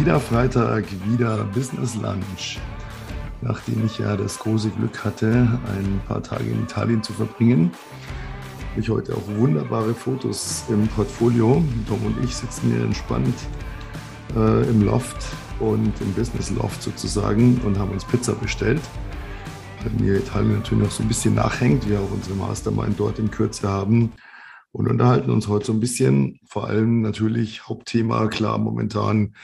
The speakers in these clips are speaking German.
Wieder Freitag, wieder Business Lunch. Nachdem ich ja das große Glück hatte, ein paar Tage in Italien zu verbringen, habe ich heute auch wunderbare Fotos im Portfolio. Tom und ich sitzen hier entspannt äh, im Loft und im Business Loft sozusagen und haben uns Pizza bestellt. Weil mir Italien natürlich noch so ein bisschen nachhängt, wir auch unsere Mastermind dort in Kürze haben und unterhalten uns heute so ein bisschen. Vor allem natürlich Hauptthema, klar, momentan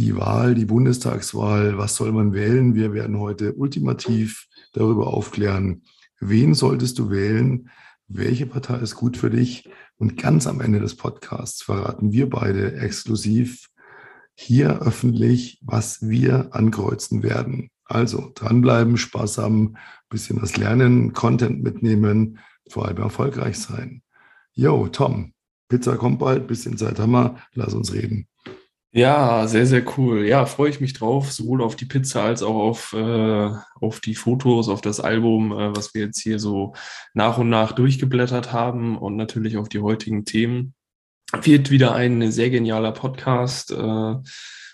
die Wahl, die Bundestagswahl. Was soll man wählen? Wir werden heute ultimativ darüber aufklären, wen solltest du wählen? Welche Partei ist gut für dich? Und ganz am Ende des Podcasts verraten wir beide exklusiv hier öffentlich, was wir ankreuzen werden. Also dranbleiben, Spaß haben, bisschen was lernen, Content mitnehmen, vor allem erfolgreich sein. Yo, Tom, Pizza kommt bald, bisschen Zeit haben wir, lass uns reden. Ja, sehr, sehr cool. Ja, freue ich mich drauf, sowohl auf die Pizza als auch auf, äh, auf die Fotos, auf das Album, äh, was wir jetzt hier so nach und nach durchgeblättert haben und natürlich auf die heutigen Themen. Wird wieder ein sehr genialer Podcast äh,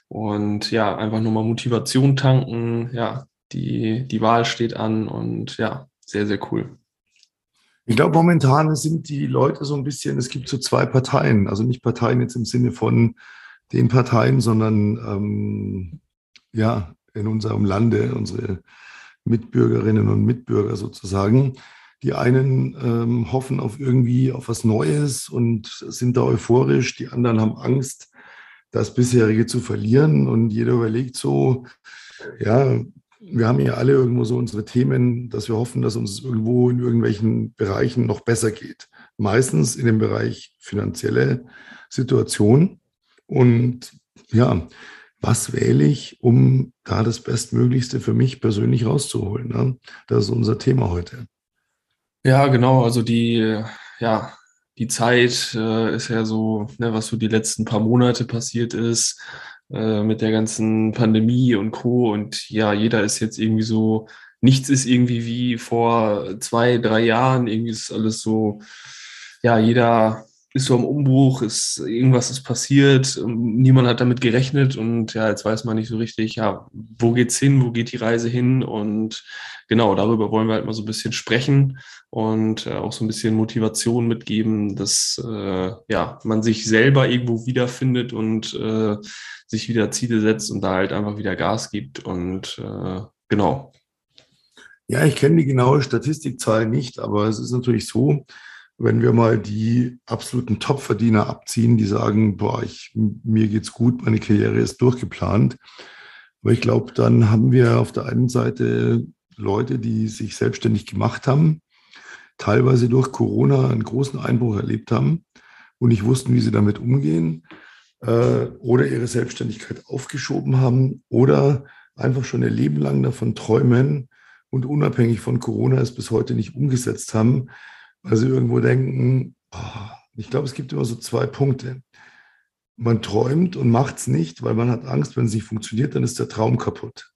und ja, einfach nochmal Motivation tanken. Ja, die, die Wahl steht an und ja, sehr, sehr cool. Ich glaube, momentan sind die Leute so ein bisschen, es gibt so zwei Parteien, also nicht Parteien jetzt im Sinne von den Parteien, sondern ähm, ja, in unserem Lande, unsere Mitbürgerinnen und Mitbürger sozusagen. Die einen ähm, hoffen auf irgendwie auf was Neues und sind da euphorisch, die anderen haben Angst, das bisherige zu verlieren und jeder überlegt so, ja, wir haben ja alle irgendwo so unsere Themen, dass wir hoffen, dass uns irgendwo in irgendwelchen Bereichen noch besser geht. Meistens in dem Bereich finanzielle Situation. Und ja, was wähle ich, um da das Bestmöglichste für mich persönlich rauszuholen? Ne? Das ist unser Thema heute. Ja, genau. Also die, ja, die Zeit äh, ist ja so, ne, was so die letzten paar Monate passiert ist äh, mit der ganzen Pandemie und Co. Und ja, jeder ist jetzt irgendwie so, nichts ist irgendwie wie vor zwei, drei Jahren. Irgendwie ist alles so, ja, jeder ist so am Umbruch, ist, irgendwas ist passiert, niemand hat damit gerechnet und ja, jetzt weiß man nicht so richtig, ja, wo geht's hin, wo geht die Reise hin und genau, darüber wollen wir halt mal so ein bisschen sprechen und äh, auch so ein bisschen Motivation mitgeben, dass äh, ja, man sich selber irgendwo wiederfindet und äh, sich wieder Ziele setzt und da halt einfach wieder Gas gibt und äh, genau. Ja, ich kenne die genaue Statistikzahl nicht, aber es ist natürlich so, wenn wir mal die absoluten Top-Verdiener abziehen, die sagen, boah, ich, mir geht's gut, meine Karriere ist durchgeplant. Aber ich glaube, dann haben wir auf der einen Seite Leute, die sich selbstständig gemacht haben, teilweise durch Corona einen großen Einbruch erlebt haben und nicht wussten, wie sie damit umgehen äh, oder ihre Selbstständigkeit aufgeschoben haben oder einfach schon ihr Leben lang davon träumen und unabhängig von Corona es bis heute nicht umgesetzt haben, weil sie irgendwo denken, oh, ich glaube, es gibt immer so zwei Punkte. Man träumt und macht es nicht, weil man hat Angst, wenn es nicht funktioniert, dann ist der Traum kaputt.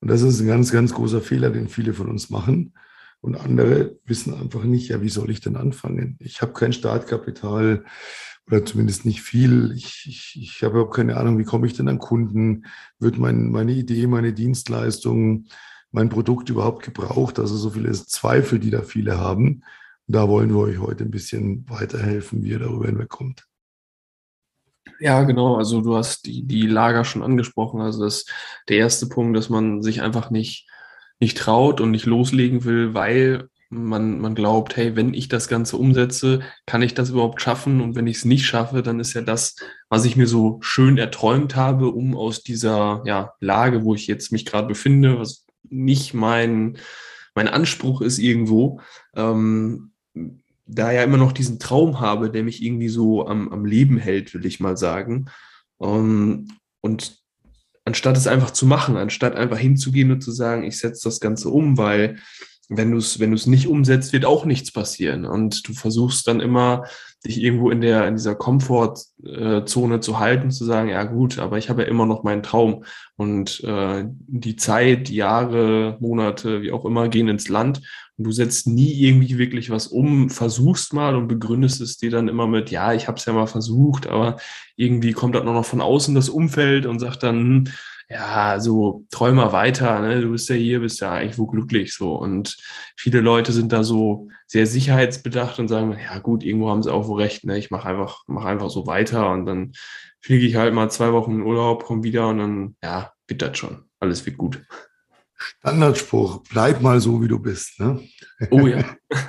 Und das ist ein ganz, ganz großer Fehler, den viele von uns machen. Und andere wissen einfach nicht, ja, wie soll ich denn anfangen? Ich habe kein Startkapital oder zumindest nicht viel. Ich, ich, ich habe überhaupt keine Ahnung, wie komme ich denn an Kunden? Wird mein, meine Idee, meine Dienstleistung, mein Produkt überhaupt gebraucht? Also so viele Zweifel, die da viele haben. Und da wollen wir euch heute ein bisschen weiterhelfen, wie ihr darüber hinwegkommt. Ja, genau. Also du hast die, die Lager schon angesprochen. Also das der erste Punkt, dass man sich einfach nicht, nicht traut und nicht loslegen will, weil man, man glaubt, hey, wenn ich das Ganze umsetze, kann ich das überhaupt schaffen? Und wenn ich es nicht schaffe, dann ist ja das, was ich mir so schön erträumt habe, um aus dieser ja, Lage, wo ich jetzt mich gerade befinde, was nicht mein, mein Anspruch ist irgendwo, ähm, da ja immer noch diesen Traum habe, der mich irgendwie so am, am Leben hält, will ich mal sagen. Ähm, und anstatt es einfach zu machen, anstatt einfach hinzugehen und zu sagen, ich setze das Ganze um, weil wenn du es wenn du es nicht umsetzt, wird auch nichts passieren. Und du versuchst dann immer, dich irgendwo in der in dieser Komfortzone zu halten, zu sagen, ja gut, aber ich habe ja immer noch meinen Traum. Und äh, die Zeit, Jahre, Monate, wie auch immer, gehen ins Land und du setzt nie irgendwie wirklich was um, versuchst mal und begründest es dir dann immer mit, ja, ich habe es ja mal versucht, aber irgendwie kommt dann noch von außen das Umfeld und sagt dann, hm, ja, so träum mal weiter, ne? du bist ja hier, bist ja eigentlich wo glücklich so. Und viele Leute sind da so sehr sicherheitsbedacht und sagen, ja gut, irgendwo haben sie auch wohl recht, ne? ich mache einfach, mach einfach so weiter und dann fliege ich halt mal zwei Wochen in Urlaub, komme wieder und dann, ja, wird das schon, alles wird gut. Standardspruch, bleib mal so, wie du bist. Ne? Oh ja.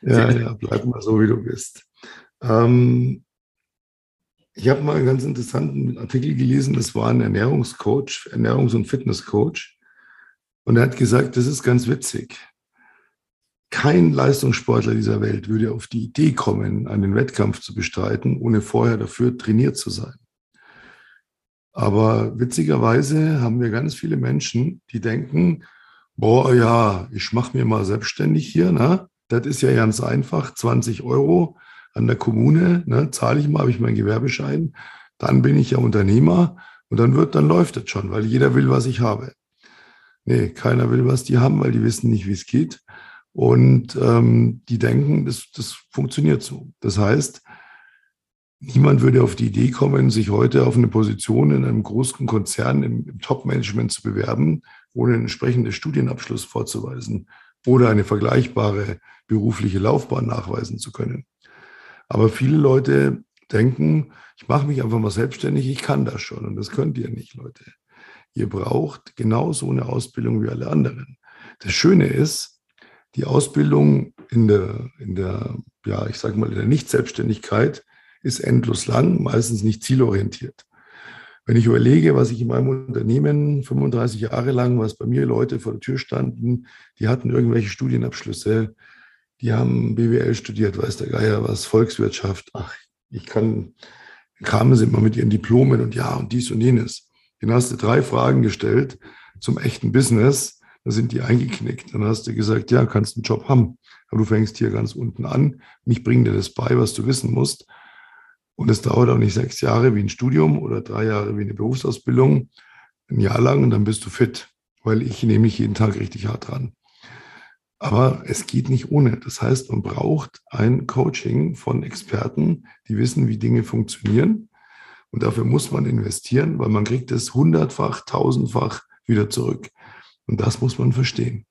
ja, ja, bleib mal so, wie du bist. Ähm, ich habe mal einen ganz interessanten Artikel gelesen, das war ein Ernährungscoach, Ernährungs- und Fitnesscoach. Und er hat gesagt, das ist ganz witzig. Kein Leistungssportler dieser Welt würde auf die Idee kommen, einen Wettkampf zu bestreiten, ohne vorher dafür trainiert zu sein. Aber witzigerweise haben wir ganz viele Menschen, die denken, boah, ja, ich mache mir mal selbstständig hier, ne? Das ist ja ganz einfach, 20 Euro an der Kommune, ne, zahle ich mal, habe ich meinen Gewerbeschein, dann bin ich ja Unternehmer und dann wird, dann läuft das schon, weil jeder will, was ich habe. Nee, keiner will, was die haben, weil die wissen nicht, wie es geht. Und ähm, die denken, das, das funktioniert so. Das heißt, niemand würde auf die Idee kommen, sich heute auf eine Position in einem großen Konzern im, im Top-Management zu bewerben, ohne einen entsprechenden Studienabschluss vorzuweisen oder eine vergleichbare berufliche Laufbahn nachweisen zu können. Aber viele Leute denken, ich mache mich einfach mal selbstständig, ich kann das schon. Und das könnt ihr nicht, Leute. Ihr braucht genauso eine Ausbildung wie alle anderen. Das Schöne ist, die Ausbildung in der, in der ja, ich sage mal, in der Nicht-Selbstständigkeit ist endlos lang, meistens nicht zielorientiert. Wenn ich überlege, was ich in meinem Unternehmen 35 Jahre lang, was bei mir Leute vor der Tür standen, die hatten irgendwelche Studienabschlüsse, die haben BWL studiert, weiß der Geier was, Volkswirtschaft. Ach, ich kann, kamen sie immer mit ihren Diplomen und ja und dies und jenes. Dann hast du drei Fragen gestellt zum echten Business, da sind die eingeknickt. Dann hast du gesagt, ja, kannst einen Job haben, aber du fängst hier ganz unten an ich bringe dir das bei, was du wissen musst. Und es dauert auch nicht sechs Jahre wie ein Studium oder drei Jahre wie eine Berufsausbildung, ein Jahr lang und dann bist du fit, weil ich nehme mich jeden Tag richtig hart dran. Aber es geht nicht ohne. Das heißt, man braucht ein Coaching von Experten, die wissen, wie Dinge funktionieren. Und dafür muss man investieren, weil man kriegt es hundertfach, tausendfach wieder zurück. Und das muss man verstehen.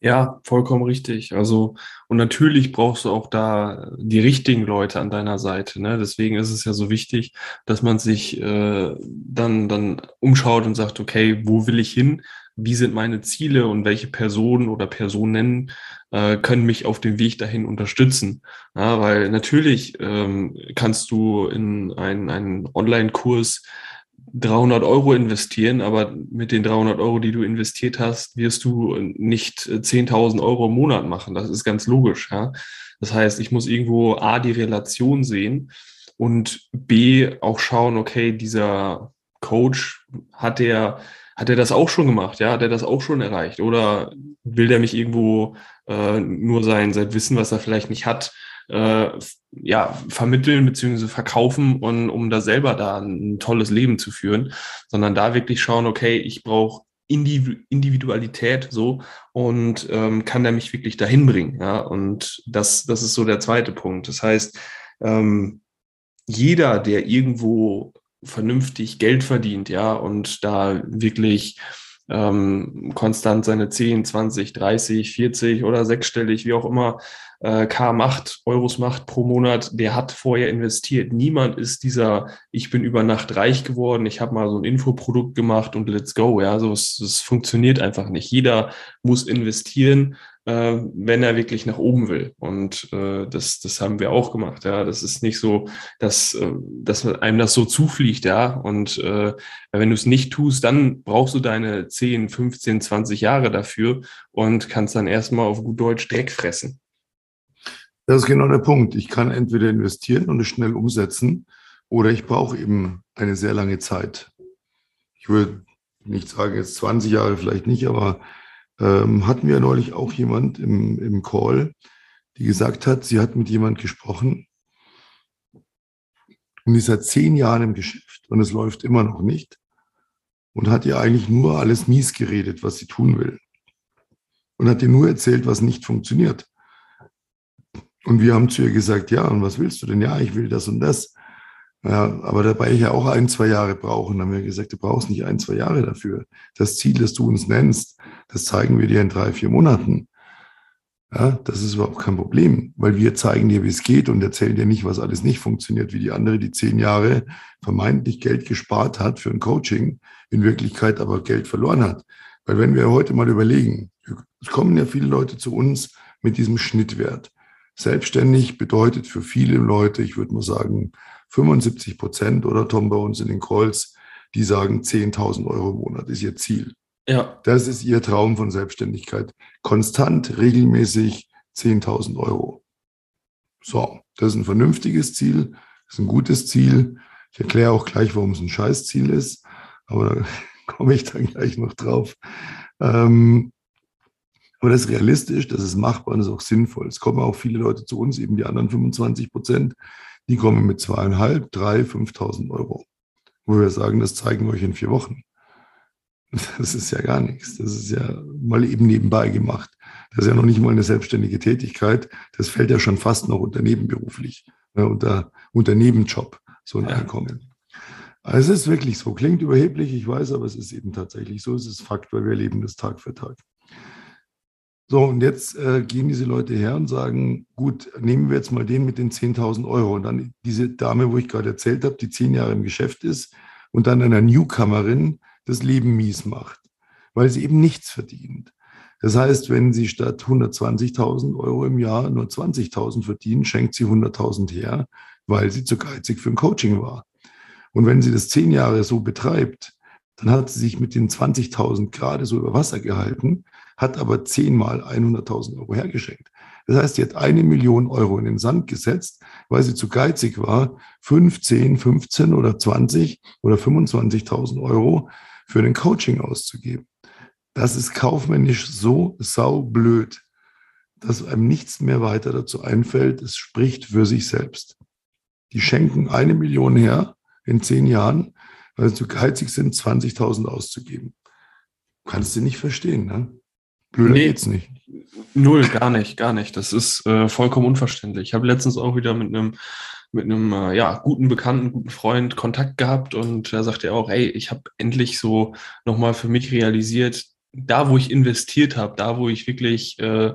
Ja, vollkommen richtig. Also, und natürlich brauchst du auch da die richtigen Leute an deiner Seite. Ne? Deswegen ist es ja so wichtig, dass man sich äh, dann, dann umschaut und sagt, okay, wo will ich hin? Wie sind meine Ziele und welche Personen oder Personen äh, können mich auf dem Weg dahin unterstützen. Ja, weil natürlich ähm, kannst du in einen, einen Online-Kurs 300 Euro investieren, aber mit den 300 Euro, die du investiert hast, wirst du nicht 10.000 Euro im Monat machen. Das ist ganz logisch. Ja? Das heißt, ich muss irgendwo A, die Relation sehen und B, auch schauen, okay, dieser Coach hat der hat er das auch schon gemacht? Ja, hat er das auch schon erreicht? Oder will der mich irgendwo äh, nur sein, sein Wissen, was er vielleicht nicht hat, äh, ja, vermitteln bzw. verkaufen und um da selber da ein tolles Leben zu führen, sondern da wirklich schauen, okay, ich brauche Individualität so und ähm, kann der mich wirklich dahin bringen. Ja, und das, das ist so der zweite Punkt. Das heißt, ähm, jeder, der irgendwo vernünftig Geld verdient, ja, und da wirklich ähm, konstant seine 10, 20, 30, 40 oder sechsstellig, wie auch immer, äh, K macht, Euros macht pro Monat, der hat vorher investiert. Niemand ist dieser, ich bin über Nacht reich geworden, ich habe mal so ein Infoprodukt gemacht und let's go. Ja, so es, es funktioniert einfach nicht. Jeder muss investieren, äh, wenn er wirklich nach oben will. Und äh, das, das haben wir auch gemacht. Ja, das ist nicht so, dass, äh, dass einem das so zufliegt. Ja, und äh, wenn du es nicht tust, dann brauchst du deine 10, 15, 20 Jahre dafür und kannst dann erstmal auf gut Deutsch Dreck fressen. Das ist genau der Punkt. Ich kann entweder investieren und es schnell umsetzen oder ich brauche eben eine sehr lange Zeit. Ich würde nicht sagen, jetzt 20 Jahre vielleicht nicht, aber ähm, hatten wir neulich auch jemand im, im Call, die gesagt hat, sie hat mit jemand gesprochen und ist seit zehn Jahren im Geschäft und es läuft immer noch nicht und hat ihr eigentlich nur alles mies geredet, was sie tun will. Und hat ihr nur erzählt, was nicht funktioniert. Und wir haben zu ihr gesagt, ja, und was willst du denn? Ja, ich will das und das. Ja, aber dabei ich ja auch ein, zwei Jahre brauchen, haben wir gesagt, du brauchst nicht ein, zwei Jahre dafür. Das Ziel, das du uns nennst, das zeigen wir dir in drei, vier Monaten. Ja, das ist überhaupt kein Problem, weil wir zeigen dir, wie es geht und erzählen dir nicht, was alles nicht funktioniert, wie die andere, die zehn Jahre vermeintlich Geld gespart hat für ein Coaching, in Wirklichkeit aber Geld verloren hat. Weil wenn wir heute mal überlegen, es kommen ja viele Leute zu uns mit diesem Schnittwert. Selbstständig bedeutet für viele Leute, ich würde mal sagen, 75 Prozent oder Tom bei uns in den Calls, die sagen 10.000 Euro im Monat ist ihr Ziel. Ja. Das ist ihr Traum von Selbstständigkeit. Konstant, regelmäßig 10.000 Euro. So, das ist ein vernünftiges Ziel, das ist ein gutes Ziel. Ich erkläre auch gleich, warum es ein Scheißziel ist, aber da komme ich dann gleich noch drauf. Ähm, aber das ist realistisch, das ist machbar und das ist auch sinnvoll. Es kommen auch viele Leute zu uns, eben die anderen 25 Prozent, die kommen mit zweieinhalb, drei, 5.000 Euro. Wo wir sagen, das zeigen wir euch in vier Wochen. Das ist ja gar nichts. Das ist ja mal eben nebenbei gemacht. Das ist ja noch nicht mal eine selbstständige Tätigkeit. Das fällt ja schon fast noch unter nebenberuflich, ne, unter, unter Nebenjob, so ein ja. Einkommen. Also es ist wirklich so. Klingt überheblich, ich weiß, aber es ist eben tatsächlich so. Es ist Fakt, weil wir erleben das Tag für Tag. So, und jetzt äh, gehen diese Leute her und sagen, gut, nehmen wir jetzt mal den mit den 10.000 Euro. Und dann diese Dame, wo ich gerade erzählt habe, die zehn Jahre im Geschäft ist und dann einer Newcomerin das Leben mies macht, weil sie eben nichts verdient. Das heißt, wenn sie statt 120.000 Euro im Jahr nur 20.000 verdienen, schenkt sie 100.000 her, weil sie zu geizig für ein Coaching war. Und wenn sie das zehn Jahre so betreibt, dann hat sie sich mit den 20.000 gerade so über Wasser gehalten, hat aber zehnmal 100.000 Euro hergeschenkt. Das heißt, sie hat eine Million Euro in den Sand gesetzt, weil sie zu geizig war, 15, 15 oder 20 oder 25.000 Euro für ein Coaching auszugeben. Das ist kaufmännisch so saublöd, dass einem nichts mehr weiter dazu einfällt. Es spricht für sich selbst. Die schenken eine Million her in zehn Jahren, weil sie zu geizig sind, 20.000 auszugeben. Kannst du nicht verstehen, ne? Blöder nee, geht's nicht. Null, gar nicht, gar nicht. Das ist äh, vollkommen unverständlich. Ich habe letztens auch wieder mit einem mit einem äh, ja, guten Bekannten, guten Freund Kontakt gehabt und da sagte er auch, ey, ich habe endlich so nochmal für mich realisiert, da wo ich investiert habe, da wo ich wirklich äh,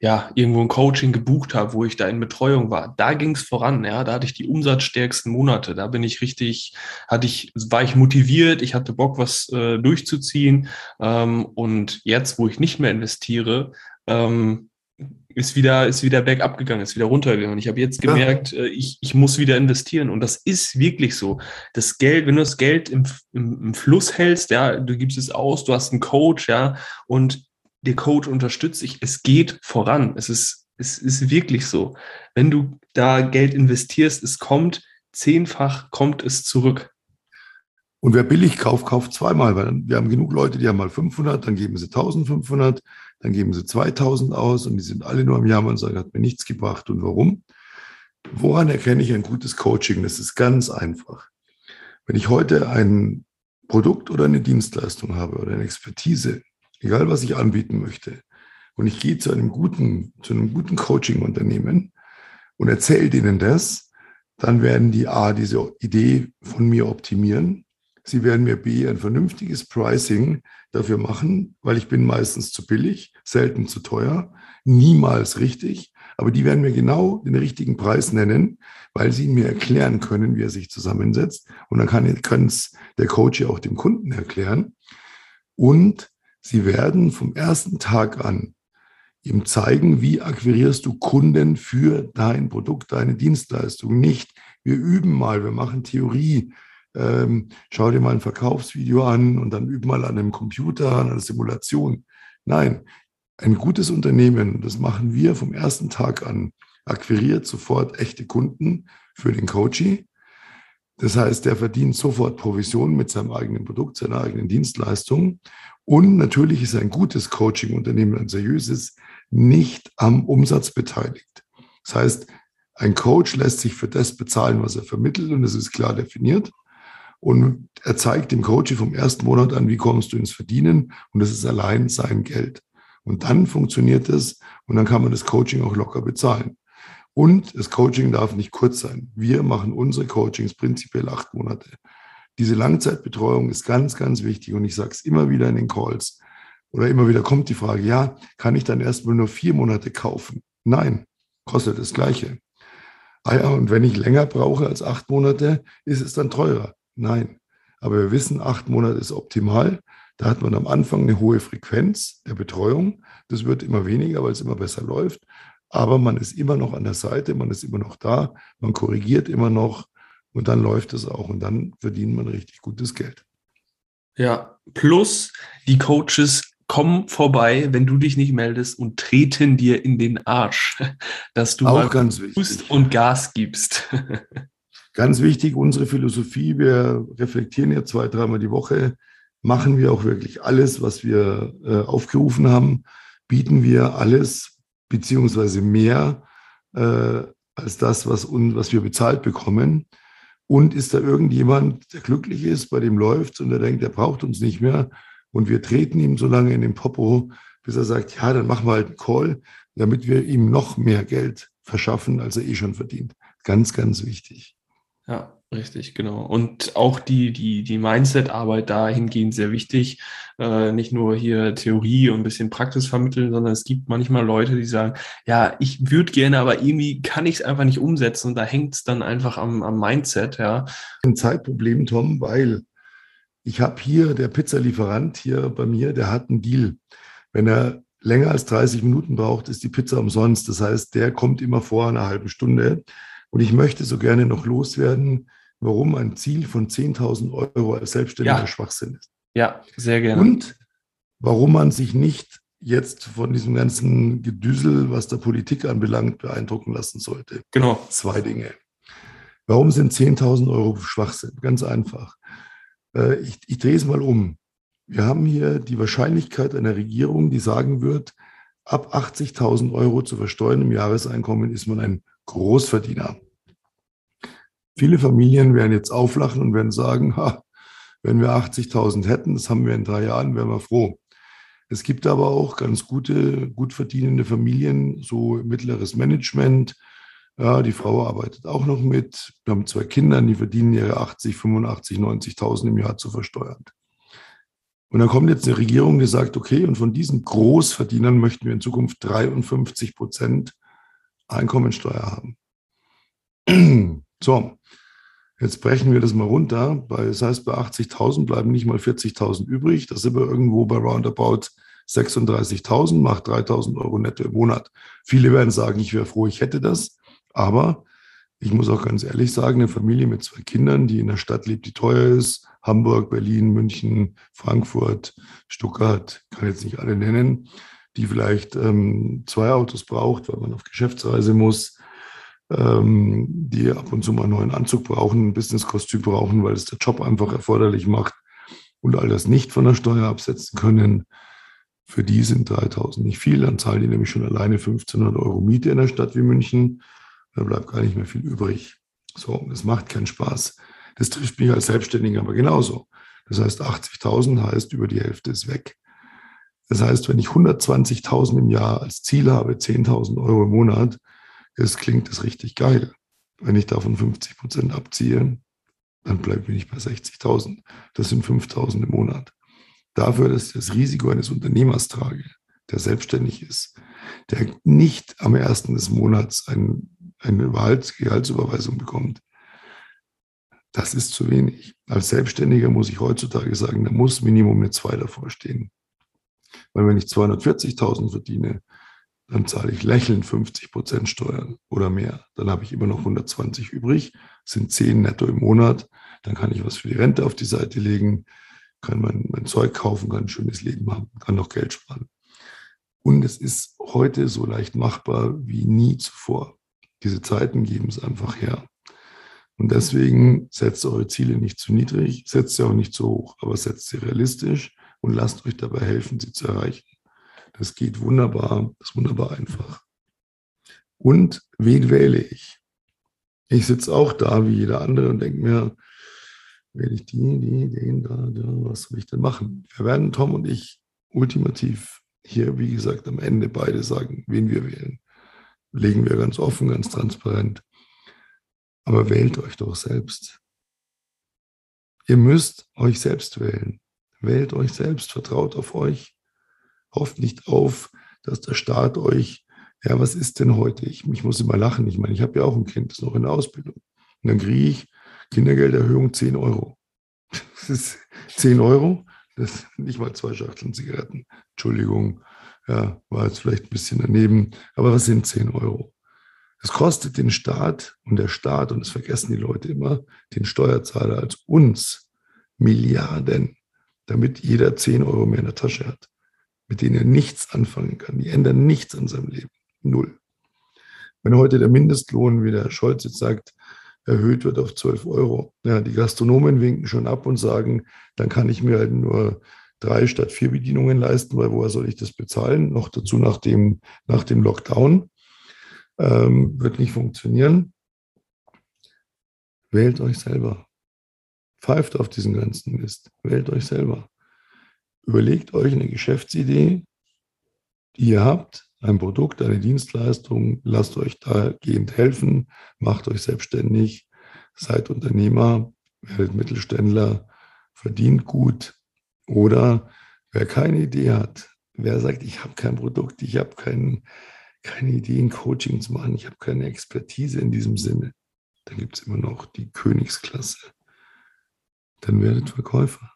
ja, irgendwo ein Coaching gebucht habe, wo ich da in Betreuung war, da ging es voran, ja, da hatte ich die umsatzstärksten Monate, da bin ich richtig, hatte ich, war ich motiviert, ich hatte Bock, was äh, durchzuziehen ähm, und jetzt, wo ich nicht mehr investiere, ähm, ist wieder, ist wieder bergab gegangen, ist wieder runtergegangen. Ich habe jetzt gemerkt, ja. Äh, ich, ich muss wieder investieren. Und das ist wirklich so. Das Geld, wenn du das Geld im, im, im Fluss hältst, ja, du gibst es aus, du hast einen Coach, ja, und der Coach unterstützt dich, es geht voran. Es ist, es ist wirklich so. Wenn du da Geld investierst, es kommt zehnfach, kommt es zurück. Und wer billig kauft, kauft zweimal, weil wir haben genug Leute, die haben mal 500, dann geben sie 1500, dann geben sie 2000 aus und die sind alle nur am Jammern und sagen, hat mir nichts gebracht. Und warum? Woran erkenne ich ein gutes Coaching? Das ist ganz einfach. Wenn ich heute ein Produkt oder eine Dienstleistung habe oder eine Expertise, egal was ich anbieten möchte, und ich gehe zu einem guten, zu einem guten Coaching-Unternehmen und erzähle denen das, dann werden die A, diese Idee von mir optimieren Sie werden mir B ein vernünftiges Pricing dafür machen, weil ich bin meistens zu billig, selten zu teuer, niemals richtig. Aber die werden mir genau den richtigen Preis nennen, weil sie mir erklären können, wie er sich zusammensetzt. Und dann kann es der Coach ja auch dem Kunden erklären. Und sie werden vom ersten Tag an ihm zeigen, wie akquirierst du Kunden für dein Produkt, deine Dienstleistung. Nicht, wir üben mal, wir machen Theorie, ähm, schau dir mal ein Verkaufsvideo an und dann üb mal an einem Computer, an einer Simulation. Nein, ein gutes Unternehmen, das machen wir vom ersten Tag an, akquiriert sofort echte Kunden für den Coachie, Das heißt, der verdient sofort Provision mit seinem eigenen Produkt, seiner eigenen Dienstleistung. Und natürlich ist ein gutes Coaching-Unternehmen, ein seriöses, nicht am Umsatz beteiligt. Das heißt, ein Coach lässt sich für das bezahlen, was er vermittelt, und das ist klar definiert. Und er zeigt dem Coach vom ersten Monat an, wie kommst du ins Verdienen, und das ist allein sein Geld. Und dann funktioniert es, und dann kann man das Coaching auch locker bezahlen. Und das Coaching darf nicht kurz sein. Wir machen unsere Coachings prinzipiell acht Monate. Diese Langzeitbetreuung ist ganz, ganz wichtig. Und ich sage es immer wieder in den Calls. Oder immer wieder kommt die Frage, ja, kann ich dann erstmal nur vier Monate kaufen? Nein, kostet das Gleiche. Ah ja, und wenn ich länger brauche als acht Monate, ist es dann teurer? Nein. Aber wir wissen, acht Monate ist optimal. Da hat man am Anfang eine hohe Frequenz der Betreuung. Das wird immer weniger, weil es immer besser läuft aber man ist immer noch an der Seite, man ist immer noch da, man korrigiert immer noch und dann läuft es auch und dann verdient man richtig gutes Geld. Ja, plus die Coaches kommen vorbei, wenn du dich nicht meldest und treten dir in den Arsch, dass du auch ganz wichtig. und Gas gibst. ganz wichtig, unsere Philosophie, wir reflektieren ja zwei, dreimal die Woche, machen wir auch wirklich alles, was wir äh, aufgerufen haben, bieten wir alles beziehungsweise mehr äh, als das, was, un, was wir bezahlt bekommen. Und ist da irgendjemand, der glücklich ist, bei dem läuft und der denkt, der braucht uns nicht mehr und wir treten ihm so lange in den Popo, bis er sagt, ja, dann machen wir halt einen Call, damit wir ihm noch mehr Geld verschaffen, als er eh schon verdient. Ganz, ganz wichtig. Ja, Richtig, genau. Und auch die, die, die Mindset-Arbeit dahingehend sehr wichtig. Äh, nicht nur hier Theorie und ein bisschen Praxis vermitteln, sondern es gibt manchmal Leute, die sagen, ja, ich würde gerne, aber irgendwie kann ich es einfach nicht umsetzen und da hängt es dann einfach am, am Mindset, ja. Ein Zeitproblem, Tom, weil ich habe hier, der Pizzalieferant hier bei mir, der hat einen Deal. Wenn er länger als 30 Minuten braucht, ist die Pizza umsonst. Das heißt, der kommt immer vor einer halben Stunde. Und ich möchte so gerne noch loswerden, warum ein Ziel von 10.000 Euro als Selbstständiger ja. Schwachsinn ist. Ja, sehr gerne. Und warum man sich nicht jetzt von diesem ganzen Gedüsel, was der Politik anbelangt, beeindrucken lassen sollte. Genau. Zwei Dinge. Warum sind 10.000 Euro Schwachsinn? Ganz einfach. Äh, ich, ich drehe es mal um. Wir haben hier die Wahrscheinlichkeit einer Regierung, die sagen wird, ab 80.000 Euro zu versteuern im Jahreseinkommen ist man ein Großverdiener. Viele Familien werden jetzt auflachen und werden sagen, ha, wenn wir 80.000 hätten, das haben wir in drei Jahren, wären wir froh. Es gibt aber auch ganz gute, gut verdienende Familien, so mittleres Management. Ja, die Frau arbeitet auch noch mit. Wir haben zwei Kinder, die verdienen ihre 80, 85, 90.000 im Jahr zu versteuern. Und dann kommt jetzt eine Regierung, die sagt, okay, und von diesen Großverdienern möchten wir in Zukunft 53 Prozent Einkommensteuer haben. So, jetzt brechen wir das mal runter. Bei, das heißt, bei 80.000 bleiben nicht mal 40.000 übrig. Da sind wir irgendwo bei roundabout 36.000, macht 3.000 Euro netto im Monat. Viele werden sagen, ich wäre froh, ich hätte das. Aber ich muss auch ganz ehrlich sagen, eine Familie mit zwei Kindern, die in einer Stadt lebt, die teuer ist, Hamburg, Berlin, München, Frankfurt, Stuttgart, kann jetzt nicht alle nennen, die vielleicht ähm, zwei Autos braucht, weil man auf Geschäftsreise muss, ähm, die ab und zu mal einen neuen Anzug brauchen, ein Businesskostüm brauchen, weil es der Job einfach erforderlich macht und all das nicht von der Steuer absetzen können. Für die sind 3000 nicht viel, dann zahlen die nämlich schon alleine 1500 Euro Miete in der Stadt wie München. Da bleibt gar nicht mehr viel übrig. So, das macht keinen Spaß. Das trifft mich als Selbstständiger aber genauso. Das heißt, 80.000 heißt, über die Hälfte ist weg. Das heißt, wenn ich 120.000 im Jahr als Ziel habe, 10.000 Euro im Monat, es klingt das richtig geil. Wenn ich davon 50 Prozent abziehe, dann bleibe ich bei 60.000. Das sind 5.000 im Monat. Dafür, dass ich das Risiko eines Unternehmers trage, der selbstständig ist, der nicht am ersten des Monats ein, eine Gehaltsüberweisung bekommt, das ist zu wenig. Als Selbstständiger muss ich heutzutage sagen, da muss Minimum eine 2 davor stehen. Weil wenn ich 240.000 verdiene, dann zahle ich lächelnd 50 Prozent Steuern oder mehr. Dann habe ich immer noch 120 übrig, sind 10 netto im Monat. Dann kann ich was für die Rente auf die Seite legen, kann mein, mein Zeug kaufen, kann ein schönes Leben haben, kann noch Geld sparen. Und es ist heute so leicht machbar wie nie zuvor. Diese Zeiten geben es einfach her. Und deswegen setzt eure Ziele nicht zu niedrig, setzt sie auch nicht zu hoch, aber setzt sie realistisch und lasst euch dabei helfen, sie zu erreichen. Das geht wunderbar, das ist wunderbar einfach. Und wen wähle ich? Ich sitze auch da wie jeder andere und denke mir, wähle ich die, die, den, da, da, was soll ich denn machen? Wir werden Tom und ich ultimativ hier, wie gesagt, am Ende beide sagen, wen wir wählen. Legen wir ganz offen, ganz transparent. Aber wählt euch doch selbst. Ihr müsst euch selbst wählen. Wählt euch selbst, vertraut auf euch. Hofft nicht auf, dass der Staat euch, ja, was ist denn heute? Ich, ich muss immer lachen. Ich meine, ich habe ja auch ein Kind, das ist noch in der Ausbildung. Und dann kriege ich Kindergelderhöhung 10 Euro. Das ist 10 Euro, das sind nicht mal zwei Schachteln Zigaretten. Entschuldigung, ja, war jetzt vielleicht ein bisschen daneben, aber was sind 10 Euro? Es kostet den Staat und der Staat, und das vergessen die Leute immer, den Steuerzahler als uns Milliarden, damit jeder 10 Euro mehr in der Tasche hat, mit denen er nichts anfangen kann. Die ändern nichts an seinem Leben. Null. Wenn heute der Mindestlohn, wie der Herr Scholz jetzt sagt, erhöht wird auf 12 Euro. Ja, die Gastronomen winken schon ab und sagen, dann kann ich mir halt nur drei statt vier Bedienungen leisten, weil woher soll ich das bezahlen? Noch dazu nach dem, nach dem Lockdown. Ähm, wird nicht funktionieren. Wählt euch selber. Pfeift auf diesen ganzen Mist. Wählt euch selber. Überlegt euch eine Geschäftsidee, die ihr habt, ein Produkt, eine Dienstleistung, lasst euch dahingehend helfen, macht euch selbstständig, seid Unternehmer, werdet Mittelständler, verdient gut oder wer keine Idee hat, wer sagt, ich habe kein Produkt, ich habe kein, keine Ideen, Coaching zu machen, ich habe keine Expertise in diesem Sinne, dann gibt es immer noch die Königsklasse. Dann werdet Verkäufer.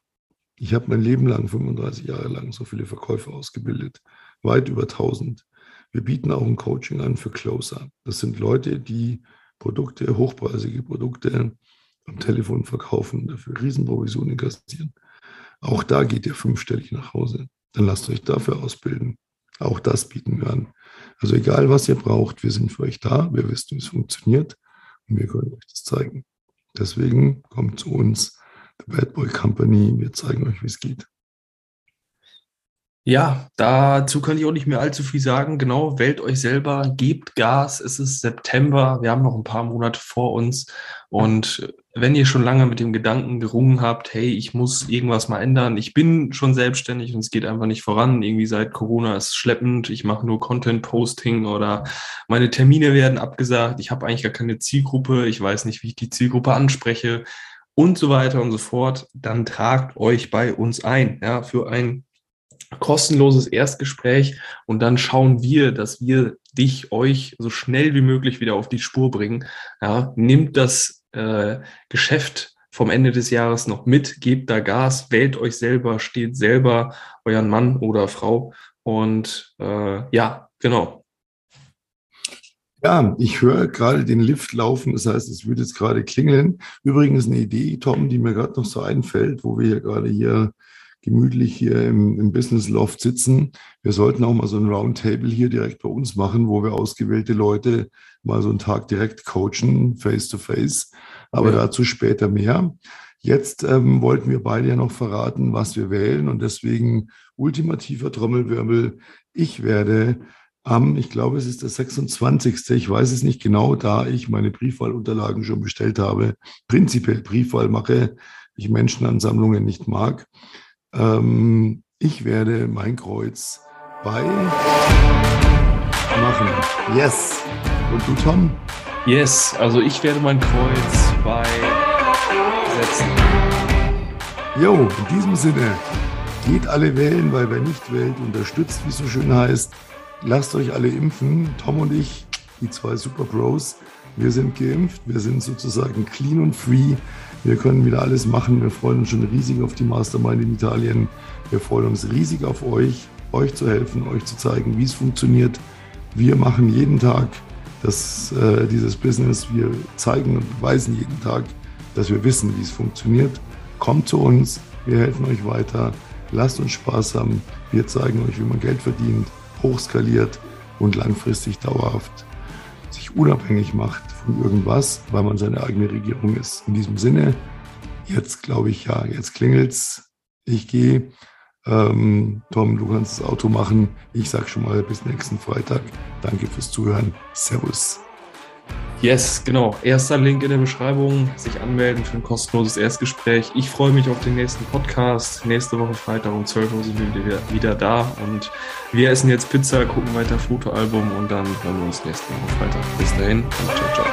Ich habe mein Leben lang, 35 Jahre lang, so viele Verkäufer ausgebildet, weit über 1000. Wir bieten auch ein Coaching an für Closer. Das sind Leute, die Produkte, hochpreisige Produkte am Telefon verkaufen, dafür Riesenprovisionen kassieren. Auch da geht ihr fünfstellig nach Hause. Dann lasst euch dafür ausbilden. Auch das bieten wir an. Also egal, was ihr braucht, wir sind für euch da. Wir wissen, wie es funktioniert und wir können euch das zeigen. Deswegen kommt zu uns, Bad Boy Company. Wir zeigen euch, wie es geht. Ja, dazu kann ich auch nicht mehr allzu viel sagen. Genau, wählt euch selber, gebt Gas. Es ist September, wir haben noch ein paar Monate vor uns. Und wenn ihr schon lange mit dem Gedanken gerungen habt, hey, ich muss irgendwas mal ändern, ich bin schon selbstständig und es geht einfach nicht voran. Irgendwie seit Corona ist es schleppend, ich mache nur Content-Posting oder meine Termine werden abgesagt, ich habe eigentlich gar keine Zielgruppe, ich weiß nicht, wie ich die Zielgruppe anspreche und so weiter und so fort, dann tragt euch bei uns ein, ja, für ein kostenloses Erstgespräch und dann schauen wir, dass wir dich, euch so schnell wie möglich wieder auf die Spur bringen. Ja, nimmt das äh, Geschäft vom Ende des Jahres noch mit, gebt da Gas, wählt euch selber, steht selber euren Mann oder Frau und äh, ja, genau. Ja, ich höre gerade den Lift laufen, das heißt, es würde jetzt gerade klingeln. Übrigens eine Idee, Tom, die mir gerade noch so einfällt, wo wir hier gerade hier gemütlich hier im, im Business Loft sitzen. Wir sollten auch mal so ein Roundtable hier direkt bei uns machen, wo wir ausgewählte Leute mal so einen Tag direkt coachen, face to face. Aber ja. dazu später mehr. Jetzt ähm, wollten wir beide ja noch verraten, was wir wählen und deswegen ultimativer Trommelwirbel. Ich werde am, ich glaube, es ist der 26. Ich weiß es nicht genau, da ich meine Briefwahlunterlagen schon bestellt habe, prinzipiell Briefwahl mache, ich Menschenansammlungen nicht mag. Ähm, ich werde mein Kreuz bei machen. Yes. Und du, Tom? Yes. Also ich werde mein Kreuz bei setzen. Jo, in diesem Sinne, geht alle wählen, weil wer nicht wählt, unterstützt, wie es so schön heißt. Lasst euch alle impfen. Tom und ich, die zwei Super Bros, wir sind geimpft. Wir sind sozusagen clean und free. Wir können wieder alles machen. Wir freuen uns schon riesig auf die Mastermind in Italien. Wir freuen uns riesig auf euch, euch zu helfen, euch zu zeigen, wie es funktioniert. Wir machen jeden Tag das, äh, dieses Business. Wir zeigen und beweisen jeden Tag, dass wir wissen, wie es funktioniert. Kommt zu uns, wir helfen euch weiter. Lasst uns Spaß haben. Wir zeigen euch, wie man Geld verdient, hochskaliert und langfristig dauerhaft sich unabhängig macht von irgendwas, weil man seine eigene Regierung ist. In diesem Sinne, jetzt glaube ich, ja, jetzt klingelt's. Ich gehe. Ähm, Tom, du kannst das Auto machen. Ich sage schon mal bis nächsten Freitag. Danke fürs Zuhören. Servus. Yes, genau. Erster Link in der Beschreibung. Sich anmelden für ein kostenloses Erstgespräch. Ich freue mich auf den nächsten Podcast. Nächste Woche Freitag um 12 Uhr sind wir wieder, da. Und wir essen jetzt Pizza, gucken weiter Fotoalbum und dann hören wir uns nächste Woche Freitag. Bis dahin und ciao, ciao.